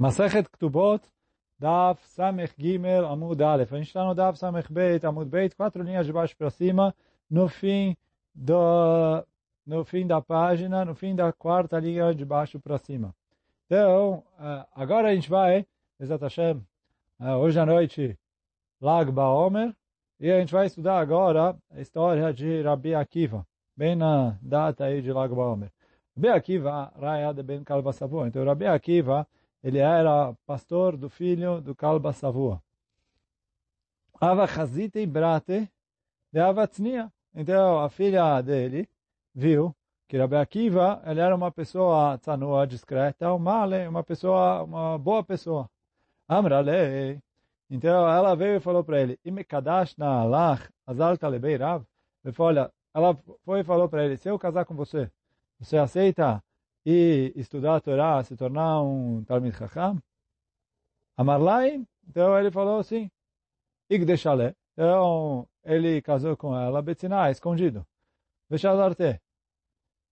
Masechet Ktubot, Daf Samech Gimel Amud Aleph. A gente está no Daf Samech Beit Amud Beit, quatro linhas de baixo para cima, no fim do no fim da página, no fim da quarta linha de baixo para cima. Então, eh, agora a gente vai, Exat Hashem, eh, hoje à noite, Lag Baomer, e a gente vai estudar agora a história de Rabi Akiva, bem na data aí de Lag Baomer. Rabi Akiva, Raya de Ben Kalbasavu. Então, Rabi Akiva, ele era pastor do filho do Kalba Savua. Ava Chazite Brate de Avatznia. Então, a filha dele viu que Rabbi Akiva, ele era uma pessoa tzanua, discreta, uma, uma pessoa, uma boa pessoa. Amrale. Então, ela veio e falou para ele, Imekadash na alach, azal talebei rav. Ele falou, olha, ela foi e falou para ele, se eu casar com você, você aceita e estudar a Torá, se tornar um Talmid Chacham? Amarlai, então ele falou assim, Igdeshale. Então ele casou com ela, Betzina, escondido. Veshazarte.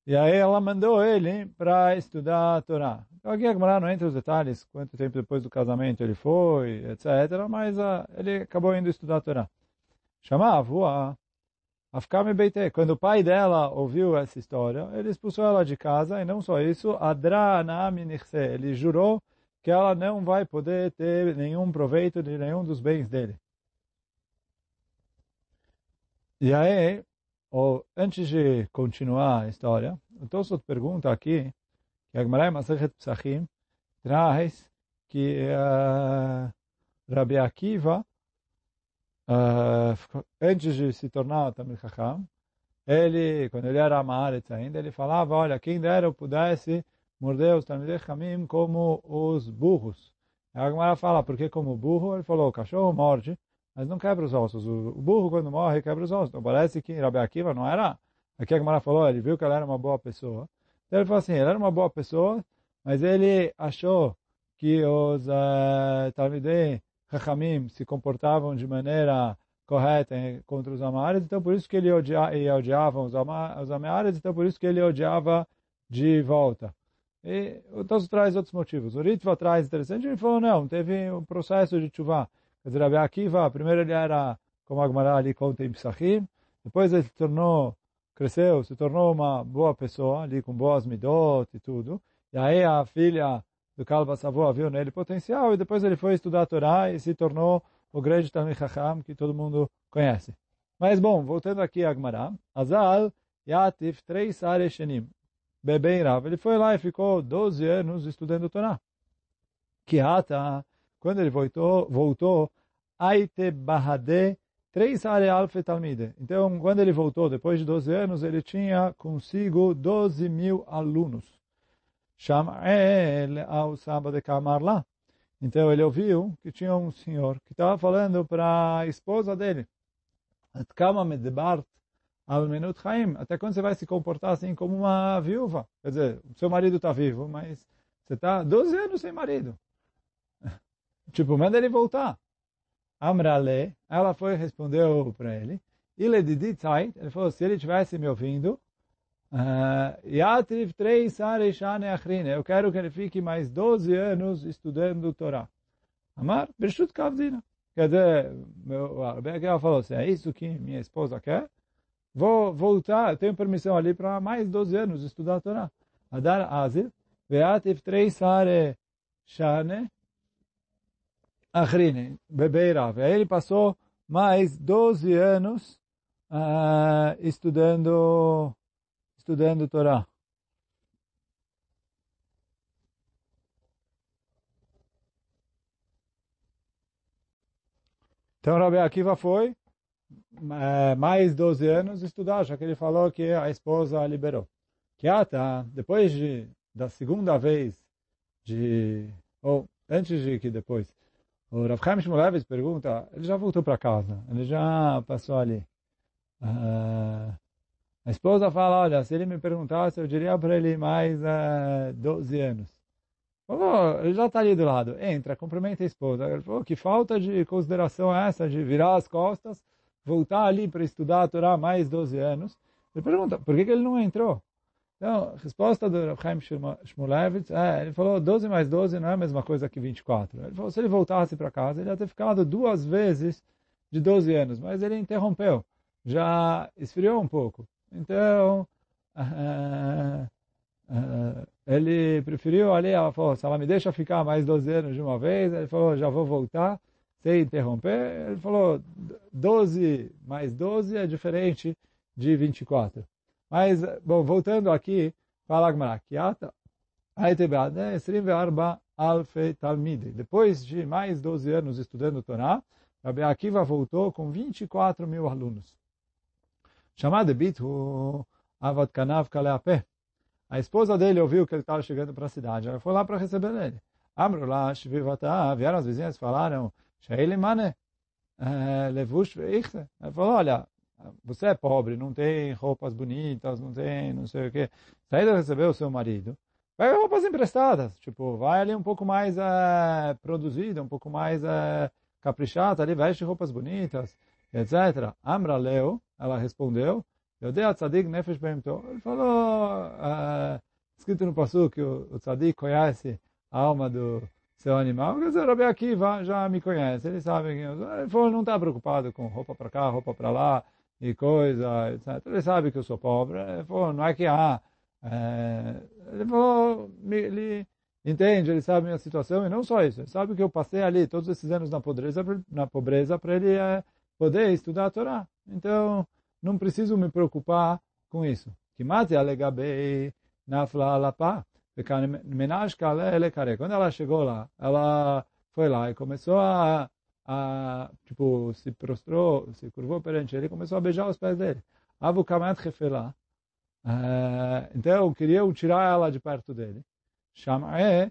E aí ela mandou ele para estudar a Torá. Então aqui a Gemara não entra os detalhes, quanto tempo depois do casamento ele foi, etc. Mas uh, ele acabou indo estudar a Torá. Chamava Afkame Beite, quando o pai dela ouviu essa história, ele expulsou ela de casa, e não só isso, Adra ele jurou que ela não vai poder ter nenhum proveito de nenhum dos bens dele. E aí, ou, antes de continuar a história, o Tosot pergunta aqui, que a Gemara Masachet Psachim traz que uh, Rabbi Akiva uh, antes de se tornar Tamil Chacham, ele, quando ele era Amaretz ainda, ele falava, olha, quem dera eu pudesse morder os Talmidei Chamim como os burros. A Gemara fala, porque como burro? Ele falou, o cachorro morde, mas não quebra os ossos. O burro, quando morre, quebra os ossos. Então parece que Rabi Akiva não era... Aqui a Gemara falou, ele viu que ela era uma boa pessoa. Então ele falou assim, ele era uma boa pessoa, mas ele achou que os uh, Talmidei Hachamim se comportavam de maneira correta contra os Amares, então por isso que ele odia, os, Amares, então por isso que ele odiava de volta. E o Tosso traz outros motivos. O Ritva traz interessante, ele falou, não, teve um processo de chuva. Quer dizer, a Akiva, primeiro ele era, como a Gemara ali conta em Psachim, depois ele se tornou, cresceu, se tornou uma boa pessoa, ali com boas midot e tudo. E aí a filha do Kalba Savoa viu nele potencial e depois ele foi estudar a Torá e se tornou o grande Talmud Chacham que todo mundo conhece. Mas bom, voltando aqui a Gemara, Azal Yatif três Areshenim, Bebem Rav, ele foi lá e ficou 12 anos estudando a Torá. Kiata, quando ele voltou, voltou, Aite Bahade, três Alfe Talmide. Então, quando ele voltou, depois de 12 anos, ele tinha consigo 12 mil alunos. Shamael ao sábado de Kamar lá. Então ele ouviu que tinha um senhor que estava falando para a esposa dele. Chaim. Até quando você vai se comportar assim como uma viúva? Quer dizer, seu marido está vivo, mas você está 12 anos sem marido. tipo, manda ele voltar. Amrale, ela foi respondeu para ele. Ele ele falou, se ele estivesse me ouvindo, Yatriv três Areshane Achrine. Eu quero que ele fique mais 12 anos estudando Torá. Amar, Bershut Kavdina. Quer dizer, meu, ela falou assim, é isso que minha esposa quer? Vou voltar, tenho permissão ali para mais 12 anos estudar Torá. Adar Azir, Veativ três Areshane Achrine. Bebeirav. Aí ele passou mais 12 anos uh, estudando estudando Torá. Então Rabi Akiva foi é, mais 12 anos estudar, já que ele falou que a esposa liberou. Kiata, depois de, da segunda vez, de, ou antes de que depois, o Rav Chaim Shmulevitz pergunta, ele já voltou para casa, ele já passou ali. Uh, a esposa fala, olha, se ele me perguntasse, eu diria para ele mais uh, 12 anos. Falou, ele já está ali do lado. Entra, cumprimenta a esposa. Ele falou, que falta de consideração é essa de virar as costas, voltar ali para estudar a Torá mais 12 anos. Ele pergunta, por que, que ele não entrou? Então, a resposta do Chaim Shmulevitz, é, ele falou 12 mais 12 não é a mesma coisa que 24. Ele falou, se ele voltasse para casa, ele ia ter ficado duas vezes de 12 anos, mas ele interrompeu, já esfriou um pouco. Então, uh, uh, ele preferiu ali, ela falou, se ela me deixa ficar mais 12 anos de uma vez, ele falou, já vou voltar, sem interromper. Ele falou, 12 mais 12 é diferente de 24. Mas, bom, voltando aqui, fala Agmará, Kiata, Aitebad, Esrim Arba Alfe Talmide. Depois de mais 12 anos estudando Torá, Rabbi Akiva voltou com 24 mil alunos. Chamado Bitu Avad Kanav Kaleapé. A esposa dele ouviu que ele estava chegando para a cidade. Ela foi lá para receber ele. Amrullah Shvivata, vieram as vizinhas e falaram, Sheile Mane, Levush Veichse. Ele falou, olha, você é pobre, não tem roupas bonitas, não tem não sei o quê. Sai de receber o seu marido, pega roupas emprestadas, tipo, vai ali um pouco mais é, produzida, um pouco mais é, caprichada, ali veste roupas bonitas, etc. Amra leu, ela respondeu, eu dei a tzadik nefesh behemto. Ele falou, uh, escrito no passo que o, o tzadik conhece a alma do seu animal, quer dizer, Rabi Akiva já me conhece, ele sabe que eu, ele falou, não está preocupado com roupa para cá, roupa para lá, e coisa, etc. Ele sabe que eu sou pobre. Ele falou, não é que há. É, ele falou, ele entende, ele sabe a minha situação e não só isso. Ele sabe que eu passei ali todos esses anos na pobreza, na pobreza para ele é, poder estudar a Torá. Então, não preciso me preocupar com isso. Quando ela chegou lá, ela foi lá e começou a a, tipo, se prostrou, se curvou perante ele e começou a beijar os pés dele. Uh, então, queriam tirar ela de perto dele. Shamae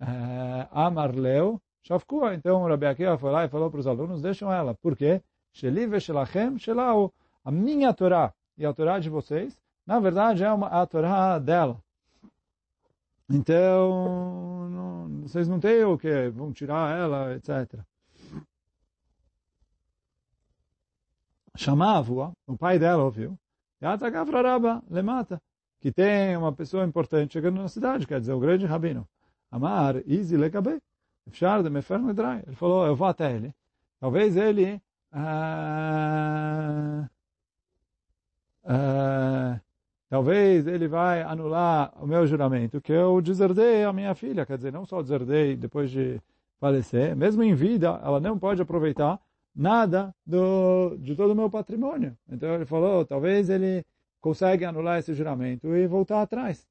uh, amarleu shavkua. Então, o Rabi Akiva foi lá e falou para os alunos, deixam ela. Por quê? A minha Torá e a Torá de vocês, na verdade, é uma, a Torá dela. Então, não, vocês não têm o que? Vão tirar ela, etc. chamava o pai dela ouviu, le mata, que tem uma pessoa importante chegando na cidade, quer dizer, o grande rabino. Amar, Izi Lekabe, Nedrai. Ele falou, eu vou até ele. Talvez ele... Uh, uh, talvez ele vai anular o meu juramento, que eu deserdei a minha filha. Quer dizer, não só deserdei depois de falecer, mesmo em vida, ela não pode aproveitar nada do, de todo o meu patrimônio. Então ele falou, talvez ele consiga anular esse juramento e voltar atrás.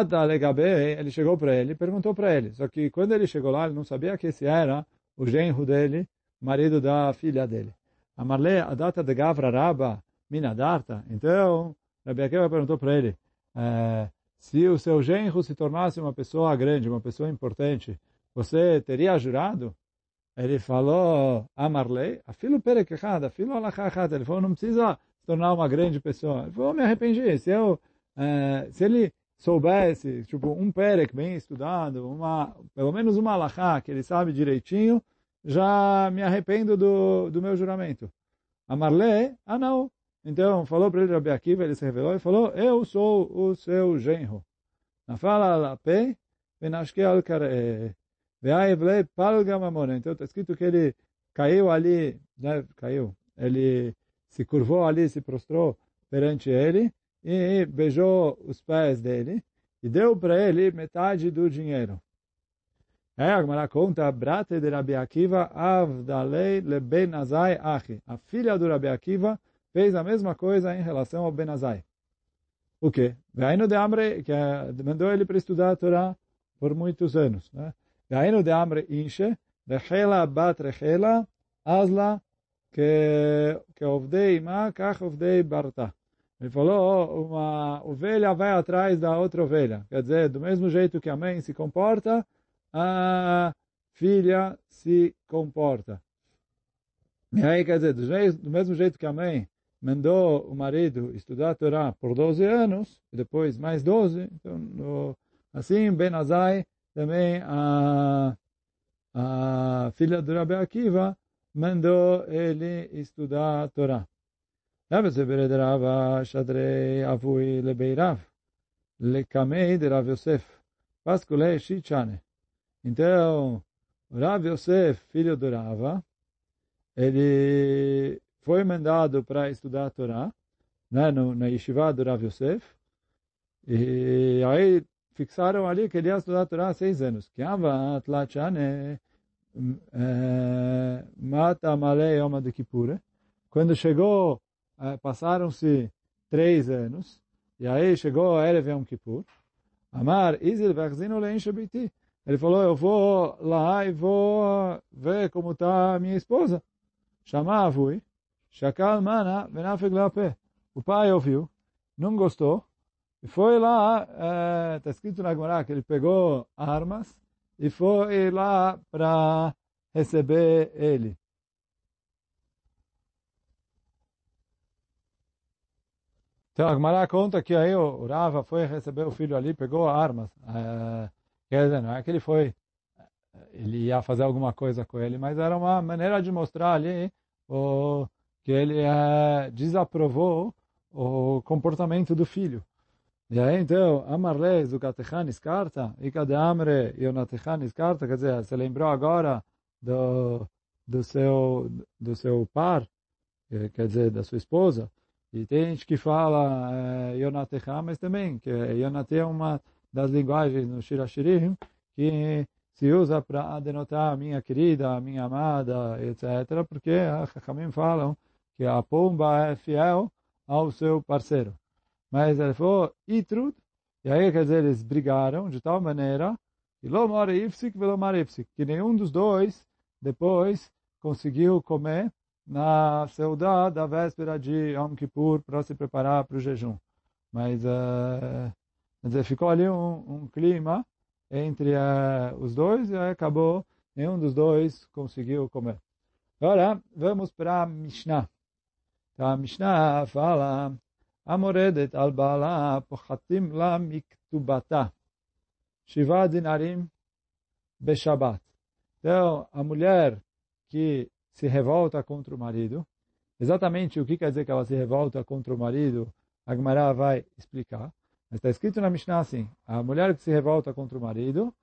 Ata Legabe, ele chegou para ele, perguntou para ele. Só que quando ele chegou lá, ele não sabia que esse era o genro dele, marido da filha dele. Amarle a data de Gavra Raba Minadarta. Então, Rabi Akiva perguntou para ele, eh, se o seu genro se tornasse uma pessoa grande, uma pessoa importante, você teria jurado? Ele falou, Amarlei, afilo perekechad, afilo alachachat. Ele falou, não precisa se tornar uma grande pessoa. Ele falou, me arrependi. Se, eu, eh, se ele soubesse, tipo, um perek bem estudado, uma, pelo menos uma alachá que ele sabe direitinho, já me arrependo do, do meu juramento. Amarlei, ah não. Então, falou para ele Rabi Akiva, ele se revelou e falou, eu sou o seu genro. Na fala la pe, venashke al kare. Então está escrito que ele caiu ali, né, caiu, ele se curvou ali, se prostrou perante ele e beijou os pés dele e deu para ele metade do dinheiro. Aí a Gemara conta, brate de Rabi Akiva, avdalei le azai achi. A filha do Rabi Akiva fez a mesma coisa em relação ao Benazai. O quê? Veino de Amre, que é, mandou ele para estudar a Torá por muitos anos. Né? Veino de Amre inche, rechela bat rechela, azla, que ovdei ma, kach ovdei barta. Ele falou, uma ovelha vai atrás da outra ovelha. Quer dizer, do mesmo jeito que a mãe se comporta, a filha se comporta. E aí, quer dizer, do mesmo jeito que a mãe mandou o marido estudar a Torá por 12 anos, e depois mais 12, então, assim, Ben Azai também a, a filha do Rabi Akiva mandou ele estudar a Torá. Rava se berederava shadrei avui lebeirav, lekamei de Rav Yosef, pasculei shichane. Então, Rav Yosef, filho do Rava, ele foi mandado para estudar a Torá, né, no, na yeshiva do Rav Yosef, e aí fixaram ali que ele ia estudar a Torá há seis anos. Que ava tlachane mata malei yom de Kippur. Quando chegou, passaram-se três anos, e aí chegou a Erev Yom Kippur, Amar, Izil vachzino lein shabiti. Ele falou, eu vou lá e vou ver como está a minha esposa. Chamar Avui, Shakal Mana, Venafeg. O pai ouviu, não gostou, e foi lá, está é, escrito na Gemara que ele pegou armas e foi lá para receber ele. Então a Gemara conta que aí o Rava foi receber o filho ali, pegou armas. É, quer dizer, não é que ele foi, ele ia fazer alguma coisa com ele, mas era uma maneira de mostrar ali o, que ele é, desaprovou o comportamento do filho. E aí, então, Amarle, Zukatecha Niskarta, Ika de Amre, Yonatecha Niskarta, quer dizer, você lembrou agora do, do, seu, do seu par, quer dizer, da sua esposa, e tem gente que fala é, Yonatecha, mas também, que Yonate é uma das linguagens no Shirashirim, que se usa para denotar a minha querida, a minha amada, etc., porque a Chachamim falam que a pomba é fiel ao seu parceiro. Mas ele falou, Itrud, e aí quer dizer, eles brigaram de tal maneira, que Lomar Ifsik Velomar Ifsik, que nenhum dos dois depois conseguiu comer na saudade da véspera de Yom Kippur para se preparar para o jejum. Mas, eh, dizer, ficou ali um, um clima entre eh, os dois e aí acabou, nenhum dos dois conseguiu comer. Agora, vamos para a Mishnah. Então, a Mishnah fala, Amoredet al bala pochatim la miktubata shiva dinarim beshabat. Então, a mulher que se revolta contra o marido, exatamente o que quer dizer que ela se revolta contra o marido, a Gemara vai explicar. Mas está escrito na Mishnah assim, a mulher que se revolta contra o marido.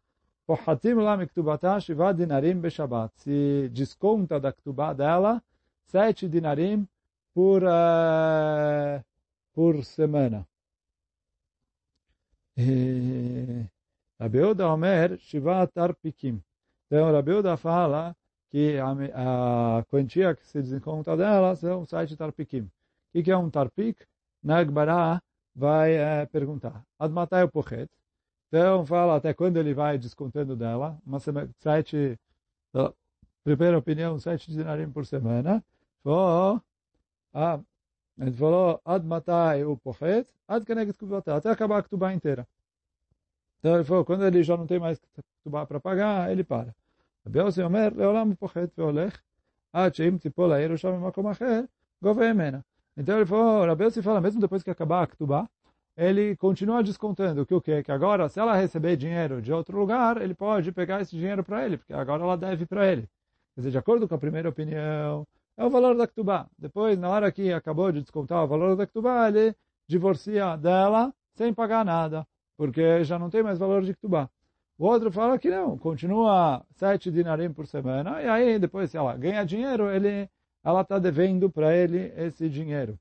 Se desconta da ktubá dela, sete dinarim por uh, por semana. Rabiuda Omer, Shivat Arpikim. Então, Rabiuda fala que a, a quantia que se desconta dela são sete tarpikim. O que é um tarpik? Nagbara vai é, perguntar. Admatai o pochet. Então, fala até quando ele vai descontando dela. Uma semana, sete, primeira opinião, sete dinarim por semana. For, a ele falou, ad matai o pochet, ad keneget até acabar a kutubá inteira. Então ele falou, quando ele já não tem mais kutubá para pagar, ele para. רבי יוסי אומר, לעולם הוא פוחת והולך, עד שאם תיפול העיר שם במקום אחר, גובה ממנה. Então ele falou, Rabi Yossi fala, mesmo depois que acabar a Ktubá, ele continua descontando que o quê? Que agora, se ela receber dinheiro de outro lugar, ele pode pegar esse dinheiro para ele, porque agora ela deve para ele. Quer dizer, de acordo com a primeira opinião, é o valor da Ktubá. Depois, na hora que acabou de descontar o valor da Ktubá, ele divorcia dela sem pagar nada, porque já não tem mais valor de Ktubá. O outro fala que não, continua sete dinarim por semana, e aí depois, se ela ganha dinheiro, ele, ela está devendo para ele esse dinheiro.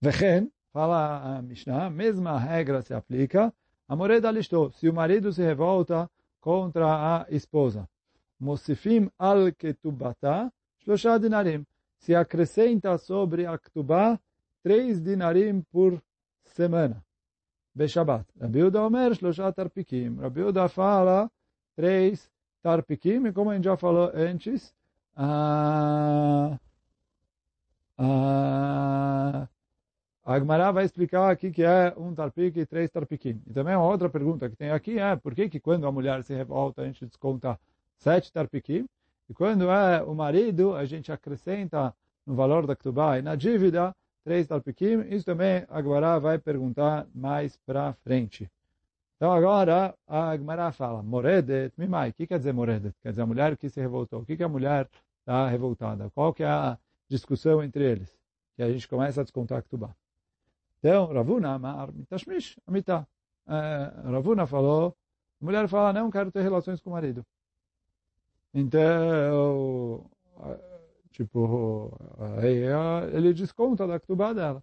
Vechen, fala a Mishnah, mesma regra se aplica a moreda listou, se o marido se revolta contra a esposa. Mosifim al ketubata, shlosha dinarim. Se acrescenta sobre a ketubá, três dinarim por semana. Beshabat. Rabi Uda Omer, shlosha tarpikim. Rabi Uda fala três tarpikim, e como a gente já falou antes, a, a Agmará vai explicar aqui que é um tarpik e três tarpikim. E também uma outra pergunta que tem aqui é por que, que quando a mulher se revolta a gente desconta sete tarpikim, e quando é o marido, a gente acrescenta no valor da ktubá e na dívida, três tarpikim, isso também a vai perguntar mais para frente. Então agora a Agmará fala, moredet mimai, o que quer dizer moredet? Quer dizer a mulher que se revoltou. O que, que a mulher está revoltada. Qual que é a discussão entre eles? Que a gente começa a descontar Ketubá. Então, Ravuna Amar Mitashmish Amitá. É, Ravuna falou, a mulher fala, não quero ter relações com o marido. Então, tipo, aí ele desconta da Ketubá dela.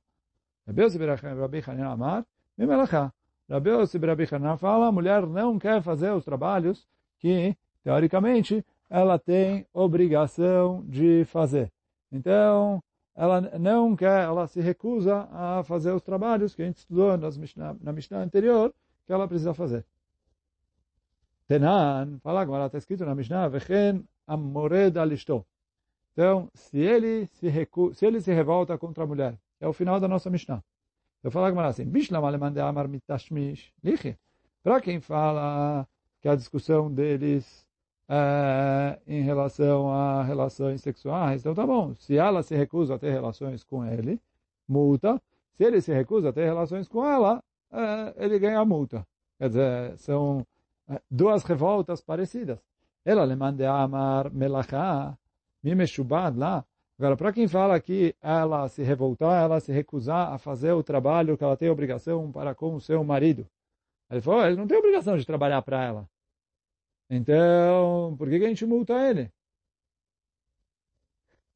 Rabi Yossi Rabi Hanan Amar Mimelachá. Rabi Yossi Rabi Hanan fala, a mulher não quer fazer os trabalhos que, teoricamente, ela tem obrigação de fazer. Então, ela não quer, ela se recusa a fazer os trabalhos que a gente estudou nas Mishnah, na Mishnah anterior, que ela precisa fazer. Tenan, fala agora, está escrito na Mishnah, Vechen amored alishto. Então, se ele se, recu se ele se revolta contra a mulher, é o final da nossa Mishnah. Eu falo agora assim, alemande. Para quem fala que a discussão deles é, em relação a relações sexuais. Então tá bom, se ela se recusa a ter relações com ele, multa. Se ele se recusa a ter relações com ela, é, ele ganha multa. Quer dizer, são duas revoltas parecidas. Ela lhe manda amar melachá, mimeshubad lá. Agora, para quem fala que ela se revoltar, ela se recusar a fazer o trabalho que ela tem obrigação para com o seu marido. Ele falou, ele não tem obrigação de trabalhar para ela. Então, por que, a gente multa ele?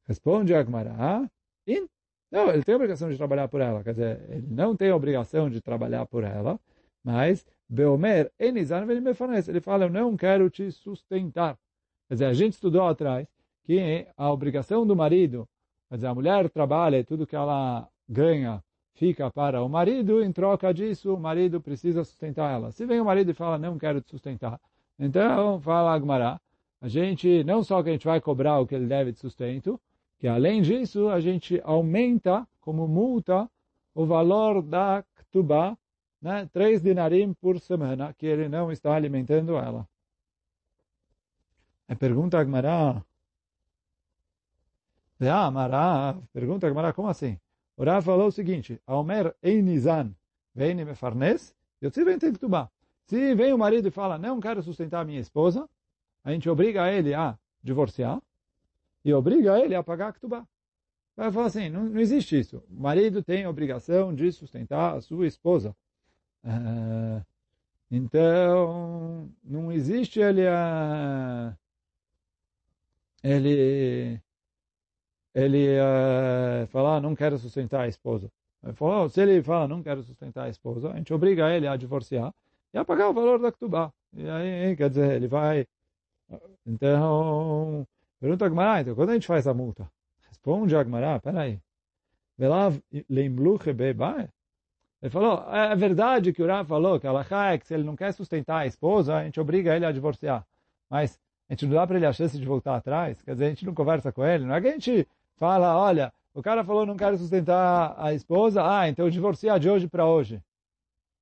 Responde Agmará. Não, ele tem obrigação de trabalhar por ela. Quer dizer, ele não tem obrigação de trabalhar por ela, mas Beomer, ele fala, eu não quero te sustentar. Quer dizer, a gente estudou atrás que a obrigação do marido, quer dizer, a mulher trabalha e tudo que ela ganha fica para o marido, em troca disso, o marido precisa sustentar ela. Se vem o marido e fala, não quero te sustentar, então, fala Agmará, a gente, não só que a gente vai cobrar o que ele deve de sustento, que além disso, a gente aumenta como multa o valor da Ktubá, né, três dinarim por semana, que ele não está alimentando ela. É pergunta Agmará. Ah, Mará, pergunta Agmará, como assim? O Rav falou o seguinte, Aomer Einizan, vem me farnes, eu te vem Ktubá. Se vem o marido e fala, não quero sustentar a minha esposa, a gente obriga ele a divorciar e obriga ele a pagar a ktubá. Vai falar assim, não, não, existe isso. O marido tem a obrigação de sustentar a sua esposa. Uh, então, não existe ele uh, ele ele uh, falar, não quero sustentar a esposa. Ele falou, se ele fala, não quero sustentar a esposa, a gente obriga ele a divorciar ia pagar o valor da Ktubá. E aí, quer dizer, ele vai... Então, pergunta a Agmará, então, quando a gente faz a multa? Responde a Agmará, peraí. Ele falou, é, é verdade que o Rav falou que Allah é que se ele não quer sustentar a esposa, a gente obriga ele a divorciar. Mas a gente não dá para ele a chance de voltar atrás. Quer dizer, a gente não conversa com ele. Não é que a gente fala, olha, o cara falou não quero sustentar a esposa, ah, então divorcia de hoje para hoje.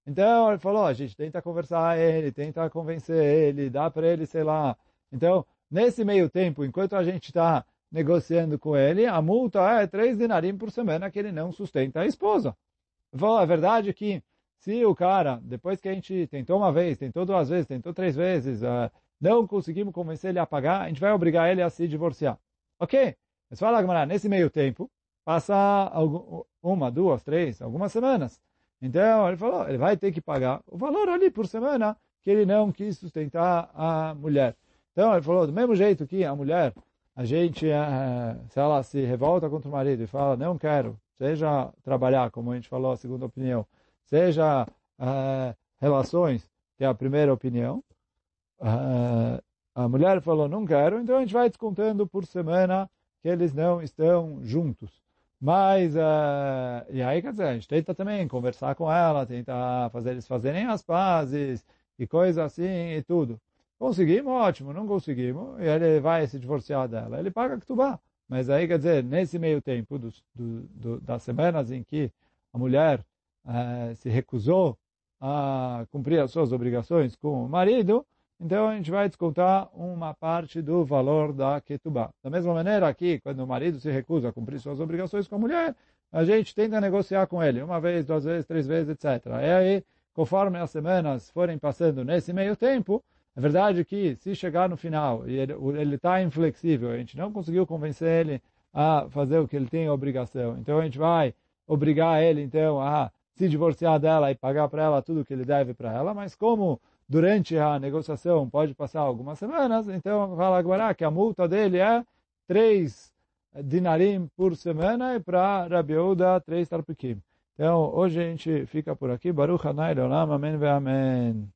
Então ele falou, a gente tenta conversar ele, tenta convencer ele, dá para ele, sei lá. Então, nesse meio tempo, enquanto a gente está negociando com ele, a multa é três dinarim por semana que ele não sustenta a esposa. Falou, é verdade que se o cara, depois que a gente tentou uma vez, tentou duas vezes, tentou três vezes, uh, não conseguimos convencer ele a pagar, a gente vai obrigar ele a se divorciar. Ok? Mas fala, nesse meio tempo, passa uma, duas, três, algumas semanas. Então, ele falou, ele vai ter que pagar o valor ali por semana que ele não quis sustentar a mulher. Então, ele falou, do mesmo jeito que a mulher, a gente, eh, se ela se revolta contra o marido e fala, não quero, seja trabalhar, como a gente falou, a segunda opinião, seja uh, relações, que é a primeira opinião, uh, a mulher falou, não quero, então a gente vai descontando por semana que eles não estão juntos. Mas, uh, e aí, quer dizer, a gente tenta também conversar com ela, tentar fazer eles fazerem as pazes e coisas assim e tudo. Conseguimos, ótimo. Não conseguimos, e ele vai se divorciar dela. Ele paga Ktubá. Mas aí, quer dizer, nesse meio tempo do, do, das semanas em que a mulher uh, se recusou a cumprir as suas obrigações com o marido, então a gente vai descontar uma parte do valor da ketubá. Da mesma maneira aqui, quando o marido se recusa a cumprir suas obrigações com a mulher, a gente tenta negociar com ele, uma vez, duas vezes, três vezes, etc. E aí, conforme as semanas forem passando nesse meio tempo, É verdade que se chegar no final e ele está inflexível, a gente não conseguiu convencer ele a fazer o que ele tem obrigação, então a gente vai obrigar ele então a se divorciar dela e pagar para ela tudo que ele deve para ela, mas como durante a negociação pode passar algumas semanas, então fala agora que a multa dele é três dinarim por semana e para Rabi Uda três tarpikim. Então, hoje a gente fica por aqui. Baruch Hanai Leolam. Amém ve Amém.